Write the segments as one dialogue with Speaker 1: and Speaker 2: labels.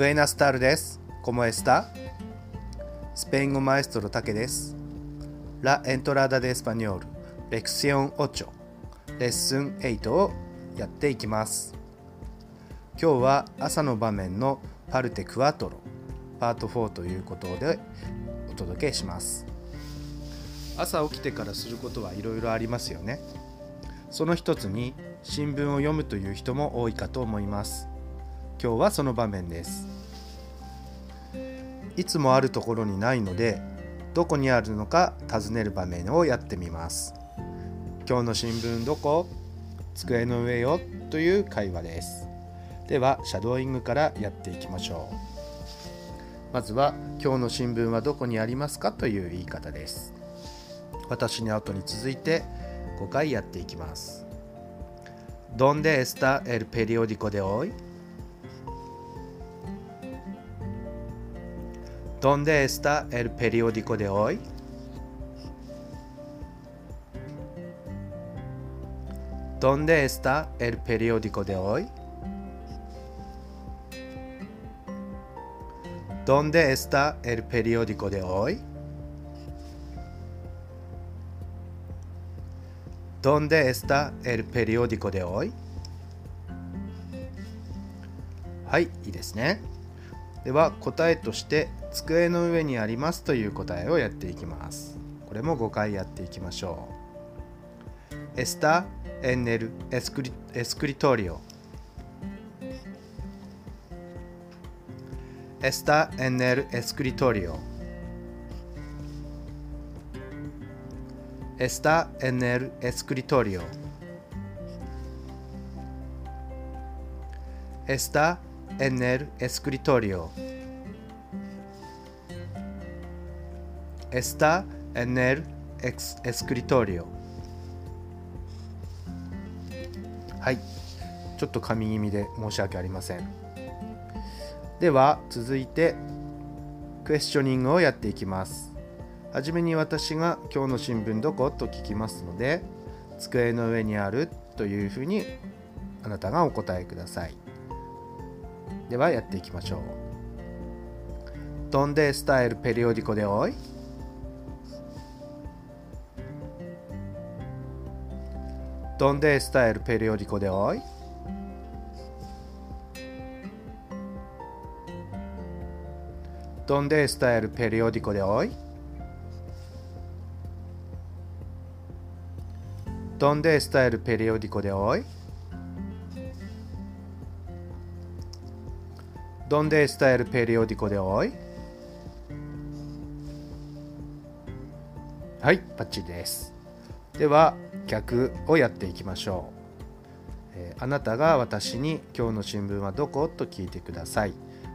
Speaker 1: Buenas tardes, ¿cómo está? スペイン語マエストロタケです。La entrada de español, lección 8, レッスン8をやっていきます。今日は朝の場面のパルテクワトロ、パート4ということでお届けします。朝起きてからすることはいろいろありますよね。その一つに新聞を読むという人も多いかと思います。今日はその場面です。いつもあるところにないので、どこにあるのか尋ねる場面をやってみます。今日の新聞どこ？机の上よという会話です。では、シャドーイングからやっていきましょう。まずは、今日の新聞はどこにありますかという言い方です。私の後に続いて5回やっていきます。¿Dónde está el periódico de hoy? ¿Dónde está el periódico de hoy? ¿Dónde está el periódico de hoy? ¿Dónde está el periódico de hoy? ¿Dónde está el periódico de hoy? はい、いいですね。では答えとして机の上にありますという答えをやっていきますこれも5回やっていきましょうエスタエンネルエスクリエスクリトリオエスタエンネルエスクリトリオエスタエンネルエスクリトリオエスタエンネルエスクリトリオ Está en el escritorio はい。ちょっと噛み気味で申し訳ありません。では、続いて、クエスチョニングをやっていきます。はじめに私が今日の新聞どこと聞きますので、机の上にあるというふうにあなたがお答えください。ではやっていきましょう。¿Dónde está el periódico de hoy? ¿Dónde está el periódico de hoy? ¿Dónde está el periódico de hoy? ¿Dónde está el periódico de hoy? ¿Dónde está el periódico de hoy? はい、バッチリです。では、逆をやっていきましょう。えーあなたが私に今日の新聞はどこ？と聞いてください。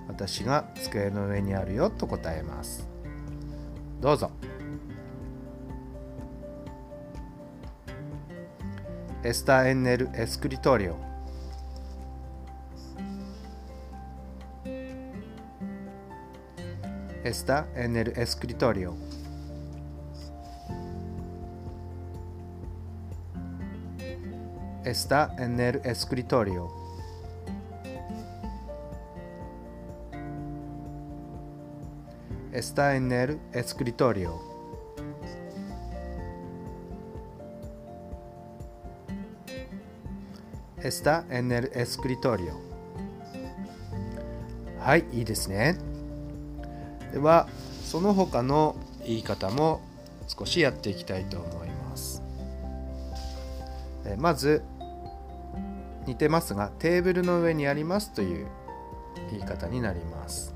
Speaker 1: 私が机の上にあるよと答えます。どうぞ。Está en el escritorio. Está en el escritorio. Está en el escritorio. Está en el escritorio. Está en el escritorio. はい、いいですね。では、その他の言い方も少しやっていきたいと思います。えまず、似てますが、テーブルの上にありますという言い方になります。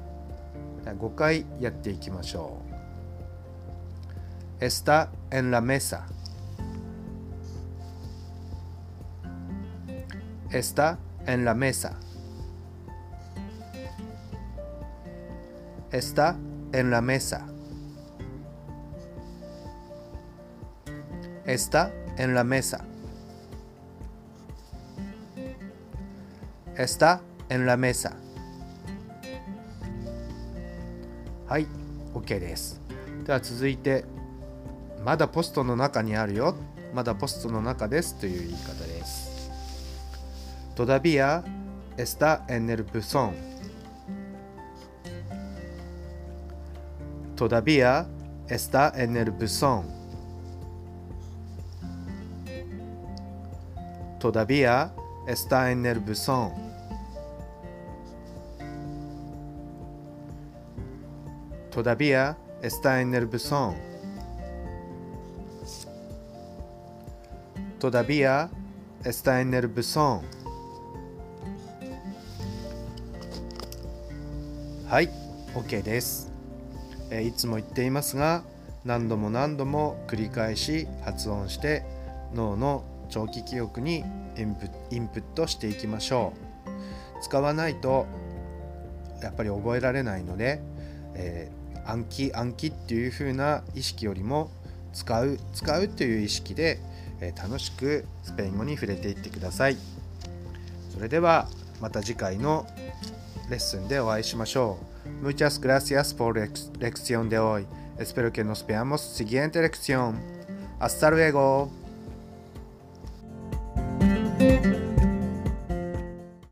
Speaker 1: 5回やっていきましょう。Está en la mesa. Está en la mesa. Está en la mesa. Está en la mesa. Está en la mesa. はい、OK です。では続いて、まだポストの中にあるよ。まだポストの中ですという言い方です。Todavía está en el buzón. Todavía está en el buzón. Todavía está en el buzón. Todavía está en el buzón. Todavía está en el buzón. はい、OK です、えーいつも言っていますが、何度も何度も繰り返し発音して脳の長期記憶にインプインプットしていきましょう。使わないとやっぱり覚えられないので、えー暗記暗記っていう風な意識よりも使う使うという意識で、えー楽しくスペイン語に触れていってください。それではまた次回のレッスンでお会いしましょう。Muchas gracias por la lección de hoy. Espero que nos veamos siguiente lección. Hasta luego.